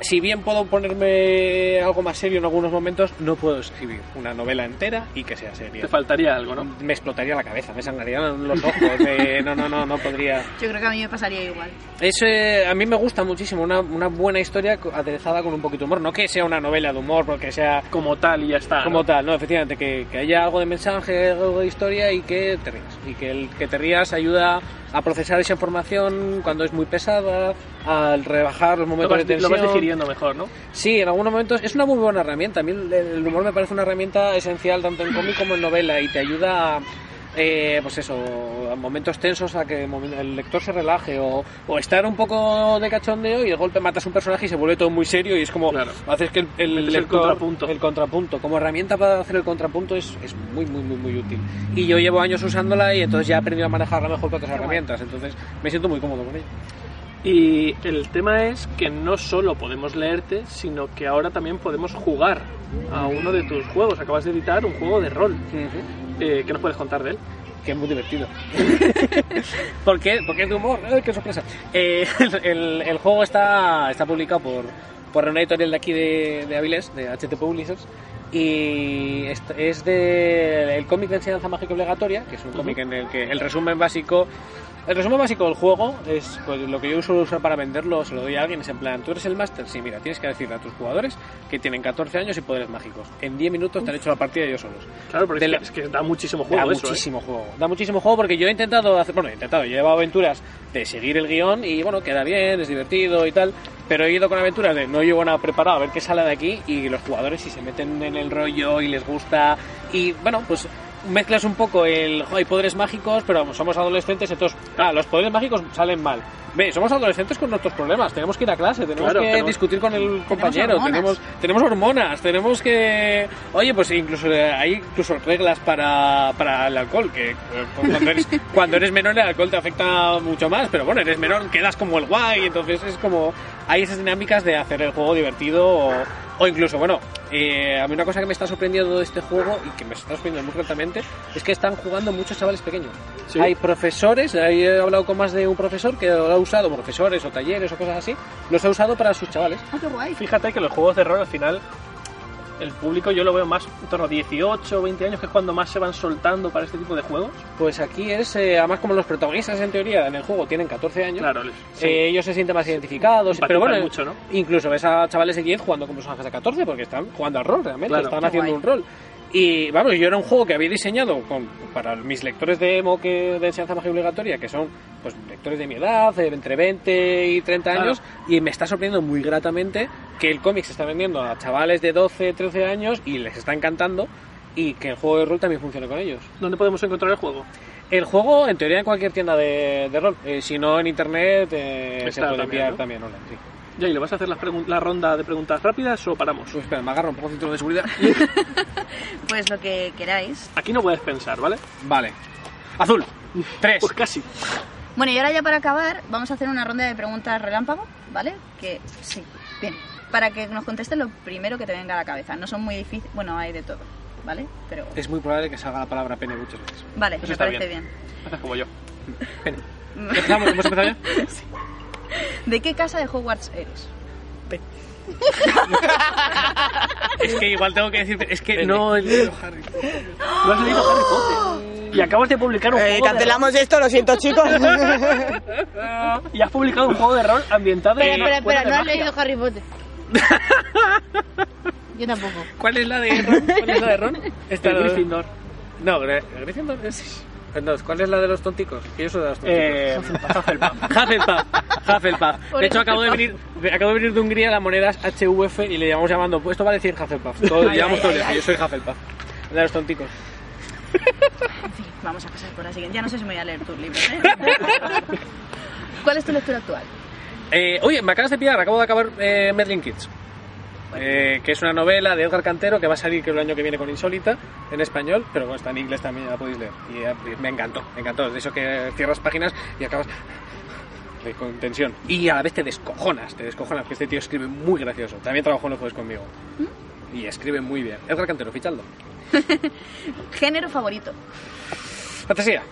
si bien puedo ponerme algo más serio en algunos momentos, no puedo escribir una novela entera y que sea seria. Te faltaría algo, ¿no? Me explotaría la cabeza, me sangrarían los ojos, eh, no, no, no, no podría. Yo creo que a mí me pasaría igual. Es, eh, a mí me gusta muchísimo una, una buena historia aderezada con un poquito de humor. No que sea una novela de humor, porque sea Como tal y ya está. ¿no? como tal, no, efectivamente, que, que haya algo de mensaje, algo de historia y que te rías. Y que el que te rías ayuda a procesar esa información cuando es muy pesada, al rebajar los Lo momentos vas, de lo vas digiriendo mejor, ¿no? Sí, en algunos momentos es una muy buena herramienta. A mí el, el humor me parece una herramienta esencial tanto en cómic como en novela y te ayuda a, eh, pues eso, a momentos tensos a que el lector se relaje o, o estar un poco de cachondeo y de golpe matas a un personaje y se vuelve todo muy serio y es como Claro. haces que el, el Metes el lector- contrapunto. el contrapunto como herramienta para hacer el contrapunto es, es muy muy muy muy útil y yo llevo años usándola y entonces ya he aprendido a manejarla mejor que otras herramientas entonces me siento muy cómodo con ella Y el tema es que no solo podemos leerte, sino que ahora también podemos jugar a uno de tus juegos. Acabas de editar un juego de rol. Eh, ¿Qué nos puedes contar de él? que es muy divertido. ¿Por qué? Porque es de humor. ¡Ay, ¡Qué sorpresa! Eh, el, el juego está, está publicado por, por una editorial de aquí de, de Avilés, de HT Publishers, y es, es de el cómic de enseñanza mágica obligatoria, que es un cómic en el que el resumen básico el resumen básico del juego es pues, lo que yo suelo usar para venderlo, se lo doy a alguien, es en plan, ¿tú eres el máster? Sí, mira, tienes que decirle a tus jugadores que tienen 14 años y poderes mágicos. En 10 minutos te han hecho la partida ellos solos. Claro, porque la- que, es que da muchísimo juego Da eso, ¿eh? muchísimo juego. Da muchísimo juego porque yo he intentado hacer, bueno, he intentado, yo he llevado aventuras de seguir el guion y bueno, queda bien, es divertido y tal, pero he ido con aventuras de no llevo nada preparado, a ver qué sale de aquí y los jugadores si se meten en el rollo y les gusta y bueno, pues mezclas un poco el "Jo, hay poderes mágicos, pero vamos, somos adolescentes, entonces, ah, los poderes mágicos salen mal. Ve, somos adolescentes con nuestros problemas, tenemos que ir a clase, tenemos Claro, que tenemos- discutir con el compañero, hormonas. tenemos tenemos hormonas, tenemos que... Oye, pues incluso eh, hay incluso reglas para, para el alcohol, que eh, cuando eres, cuando eres menor el alcohol te afecta mucho más, pero bueno, eres menor, quedas como el guay, entonces es como... Hay esas dinámicas de hacer el juego divertido o, o incluso, bueno, eh, a mí una cosa que me está sorprendiendo de este juego y que me está sorprendiendo muy gratamente es que están jugando muchos chavales pequeños. Sí. Hay profesores, ahí he hablado con más de un profesor que lo ha usado, profesores o talleres o cosas así, los ha usado para sus chavales. Ah, qué guay. Fíjate que los juegos de rol al final, el público yo lo veo más en torno a 18 o 20 años, que es cuando más se van soltando para este tipo de juegos. Pues aquí es, eh, además como los protagonistas en teoría en el juego tienen 14 años, Claro, les- sí. eh, ellos se sienten más identificados, Empatizan pero bueno, mucho, ¿no? incluso ves a chavales de 10 jugando con personajes de 14 porque están jugando al rol realmente, Claro. están haciendo guay. un rol. Y vamos, yo era un juego que había diseñado con, para mis lectores de emo que, de enseñanza magia obligatoria, que son pues lectores de mi edad, de entre 20 y 30 Claro. años, y me está sorprendiendo muy gratamente que el cómic se está vendiendo a chavales de 12, 13 años y les está encantando y que el juego de rol también funcione con ellos. ¿Dónde podemos encontrar el juego? El juego, en teoría, en cualquier tienda de, de rol. Eh, si no, en internet eh, se puede también, pillar ¿no? también online. Sí. Ya, ¿y le vas a hacer la ronda de preguntas rápidas o paramos? Pues espera, me agarro un poco el cinturón de seguridad. Pues lo que queráis. Aquí no puedes pensar, ¿vale? vale. Azul. Tres. Pues casi. Bueno, y ahora ya para acabar, vamos a hacer una ronda de preguntas relámpago, ¿vale? Que sí, bien. Para que nos contestes lo primero que te venga a la cabeza. No son muy difíciles, bueno, hay de todo, ¿vale? Pero Es muy probable que salga la palabra pene muchas veces. vale, Eso me está parece bien. bien. Haces como yo. Pene. ¿Empezamos? ¿Hemos empezado ya? ¿De qué casa de Hogwarts eres? Es que igual tengo que decir... Es que no... el- No has leído Harry Potter. Y acabas de publicar un Eh, juego cancelamos esto, lo siento, chicos. de. Y has publicado un juego de rol ambientado Espera, en espera, espera, de no has leído Harry Potter. Yo tampoco. ¿Cuál es la de Ron? ¿Cuál es la de Ron? Esta El de- Gryffindor. No, Gryffindor es... No, ¿cuál es la de los tonticos? Que yo soy de los tonticos. Eh, Hufflepuff. Hufflepuff, Hufflepuff. De hecho, eso acabo de venir, de- acabo de venir de Hungría, la moneda es HVF y le llamamos llamando, pues esto va a decir Hufflepuff. Todo, Ay, llevamos ay, todo el ay, yo soy Hufflepuff. La de los tonticos. En fin, vamos a pasar por la siguiente. Ya no sé si me voy a leer tus libros, ¿eh? ¿Cuál es tu lectura actual? Eh, oye, me acabas de pillar, acabo de acabar eh, Medlin Kids. Eh, que es una novela de Edgar Cantero que va a salir creo el año que viene con Insólita en español, pero bueno, está en inglés también, ya la podéis leer. Y eh, me encantó, me encantó. De eso que cierras páginas y acabas con tensión. Y a la vez te descojonas, te descojonas, porque este tío escribe muy gracioso. También trabajó en los jueves conmigo. Y escribe muy bien. Edgar Cantero, fichadlo. Género favorito. Fantasía.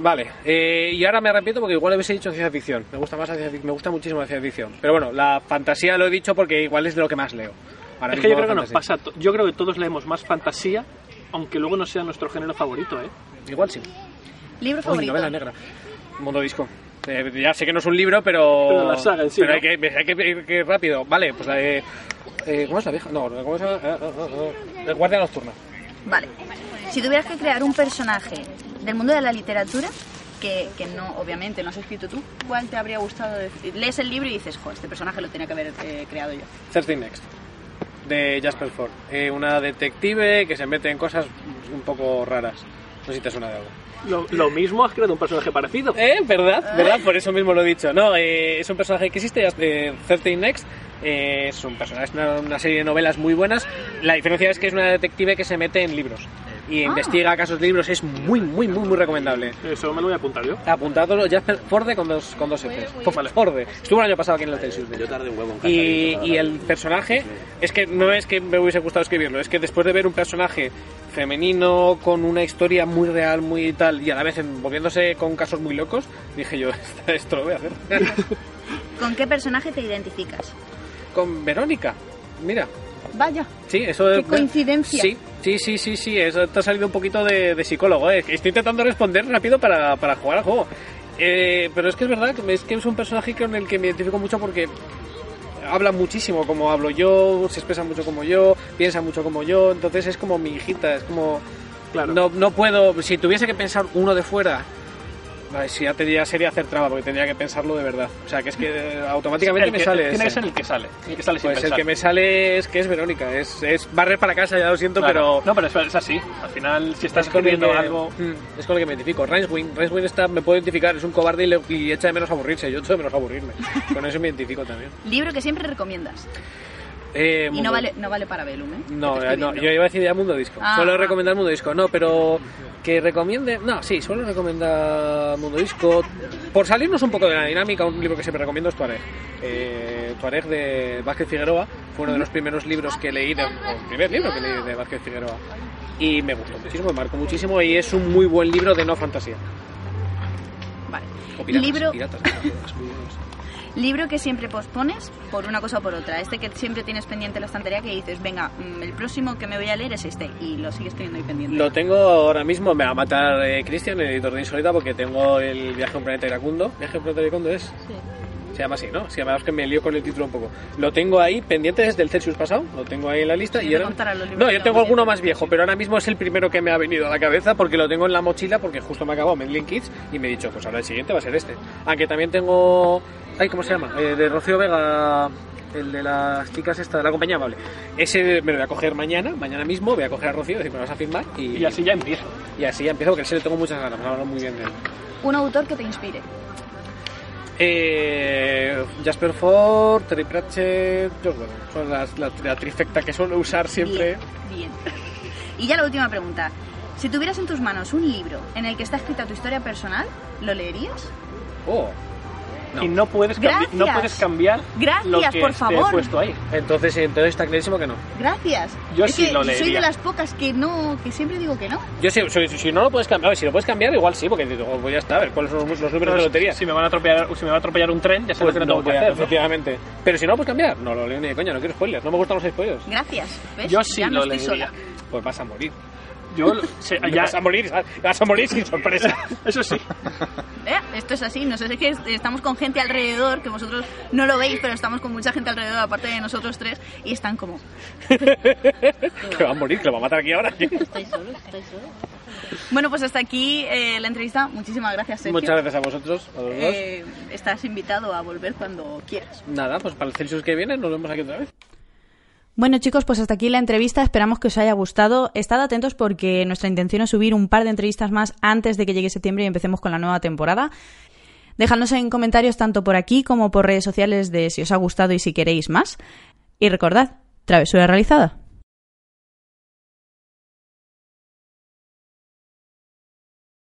Vale, eh, y ahora me arrepiento porque igual hubiese dicho ciencia ficción. Me gusta más la ciencia me gusta muchísimo la ciencia ficción. Pero bueno, la fantasía lo he dicho porque igual es de lo que más leo. Ahora Es que yo creo que nos pasa. Yo creo que todos leemos más fantasía, aunque luego no sea nuestro género favorito, ¿eh? Igual sí. Libro Uy, favorito. novela negra. Mundo disco. Eh, ya sé que no es un libro, pero. Pero la saga en sí, Pero ¿no? hay, que, hay que ir que rápido. Vale, pues la de. eh, ¿Cómo es la vieja? No, ¿cómo se llama? Eh, eh, eh, eh, El Guardia Nocturna. Vale. Si tuvieras que crear un personaje del mundo de la literatura, que, que no, obviamente, no has escrito tú, ¿cuál te habría gustado decir? Lees el libro y dices, jo, este personaje lo tenía que haber eh, creado yo. Thursday Next. De Jasper Ford. Eh, una detective que se mete en cosas un poco raras. No sé si te suena de algo. Lo, lo mismo has creado un personaje parecido. Eh, ¿verdad? ¿Verdad? Por eso mismo lo he dicho. No, eh, es un personaje que existe, eh, 13 Next. eh, es un personaje, es una, una serie de novelas muy buenas. La diferencia es que es una detective que se mete en libros y investiga casos de libros. Es muy, muy, muy, muy recomendable. Eso me lo voy a apuntar yo. Apuntadlo, Jasper Forde con dos, con dos Fs. Vale. Forde. Estuvo el año pasado aquí en el Celsius. Yo tardé un huevo en Y, y el personaje, es que no es que me hubiese gustado escribirlo, es que después de ver un personaje femenino con una historia muy real, muy tal, y a la vez envolviéndose con casos muy locos, dije yo, esto lo voy a hacer. ¿Con qué personaje te identificas? con Verónica, mira. Vaya. Sí, eso Qué coincidencia. Sí, sí, sí, sí, sí, eso te ha salido un poquito de, de psicólogo, ¿eh? Estoy intentando responder rápido para, para jugar al juego. Eh, pero es que es verdad, es que es un personaje con el que me identifico mucho porque habla muchísimo como hablo yo, se expresa mucho como yo, piensa mucho como yo, entonces es como mi hijita, es como... Claro. No, no puedo, si tuviese que pensar uno de fuera, si ya, tendría, sería hacer traba porque tendría que pensarlo de verdad. O sea, que es que automáticamente El me que- sale... Tiene que ese. ser el que sale. El que sale sin Pues el que me sale es que es Verónica, es, es barrer para casa, ya lo siento, Claro. pero... No, pero es, es así. Al final, si estás es escribiendo que- algo... Mm, es con el que me identifico. Rincewing, Rincewing está, me puedo identificar, es un cobarde y, le- y echa de menos aburrirse. Yo echo de menos aburrirme. con eso me identifico también. Libro que siempre recomiendas. Eh, Y Mundo- no vale, no vale para Velum, ¿eh? No, eh, no, yo iba a decir ya Mundo Disco. Ah, suelo ah. recomendar Mundo Disco. No, pero que recomiende. No, sí, suelo recomendar Mundo Disco. Por salirnos un poco de la dinámica, un libro que siempre recomiendo es Tuareg. Eh, Tuareg de Vázquez Figueroa fue uno de los primeros libros que leí, de, o el primer libro que leí de Vázquez Figueroa. Y me gustó muchísimo, me marcó muchísimo y es un muy buen libro de no fantasía. Vale. O piratas, Libro, piratas, piratas. Libro que siempre pospones por una cosa o por otra. Este que siempre tienes pendiente en la estantería que dices, venga, mm, el próximo que me voy a leer es este. Y lo sigues teniendo ahí pendiente. Lo tengo ahora mismo, me va a matar eh, Cristian, el editor de Insolita, porque tengo el viaje a un planeta iracundo. ¿Viaje a un planeta iracundo es? Se llama así, ¿no? Sí, además que me lío con el título un poco. Lo tengo ahí pendiente desde el Celsius pasado, lo tengo ahí en la lista. Sí, y te ahora- contará los libros No, yo te tengo alguno más viejo, pero ahora mismo es el primero que me ha venido a la cabeza porque lo tengo en la mochila porque justo me ha acabado Medlin Kids y me he dicho, pues ahora el siguiente va a ser este. Aunque también tengo... Ay, ¿cómo se llama? Eh, de Rocío Vega... El de las chicas esta, de la compañía amable. Ese me lo voy a coger mañana, mañana mismo, voy a coger a Rocío, decir, me lo vas a firmar y, Y así ya empieza. y así ya empiezo, porque ese le tengo muchas ganas, me hablan muy bien de él. Un autor que te inspire. Eh, Jasper Ford, Terry Pratchett, George Orwell. Son las, la, la trifecta que suelo usar siempre. Bien, bien. Y ya la última pregunta. Si tuvieras en tus manos un libro en el que está escrita tu historia personal, ¿lo leerías? Oh, No. Y no puedes, cambi- no Gracias. puedes cambiar Gracias, lo que por esté favor. puesto ahí. entonces, entonces está clarísimo que no. Gracias. Yo es sí que lo soy de leería. las pocas que no, que siempre digo que no. Yo si, si, si no lo puedes cambiar, a ver, si lo puedes cambiar, igual sí, porque digo, pues ya está, a ver cuáles son los, los números de lotería. Si me van a atropellar, si me va a atropellar un tren, ya sé Pues lo que no no tengo que voy hacer. ¿no? efectivamente. Pero si no lo puedes cambiar, no lo leo ni de coña, no quiero spoilers, no me gustan los spoilers. Gracias. ¿Ves? Yo sí ya no lo estoy leería. sola. Pues vas a morir. Yo se- ya, vas a morir, vas a morir sin sorpresa. eso sí. ¿Eh? Esto es así, no sé, es que est- estamos con gente alrededor, que vosotros no lo veis, pero estamos con mucha gente alrededor, aparte de nosotros tres, y están como... que va a morir, que lo va a matar aquí ahora. ¿Estáis solos? ¿Estáis solos? Bueno, pues hasta aquí eh, la entrevista. Muchísimas gracias, Sergio. Muchas gracias a vosotros, a los dos. Eh, estás invitado a volver cuando quieras. Nada, pues para el Celsius que viene nos vemos aquí otra vez. Bueno chicos, pues hasta aquí la entrevista, esperamos que os haya gustado. Estad atentos porque nuestra intención es subir un par de entrevistas más antes de que llegue septiembre y empecemos con la nueva temporada. Dejadnos en comentarios tanto por aquí como por redes sociales de si os ha gustado y si queréis más. Y recordad, travesura realizada.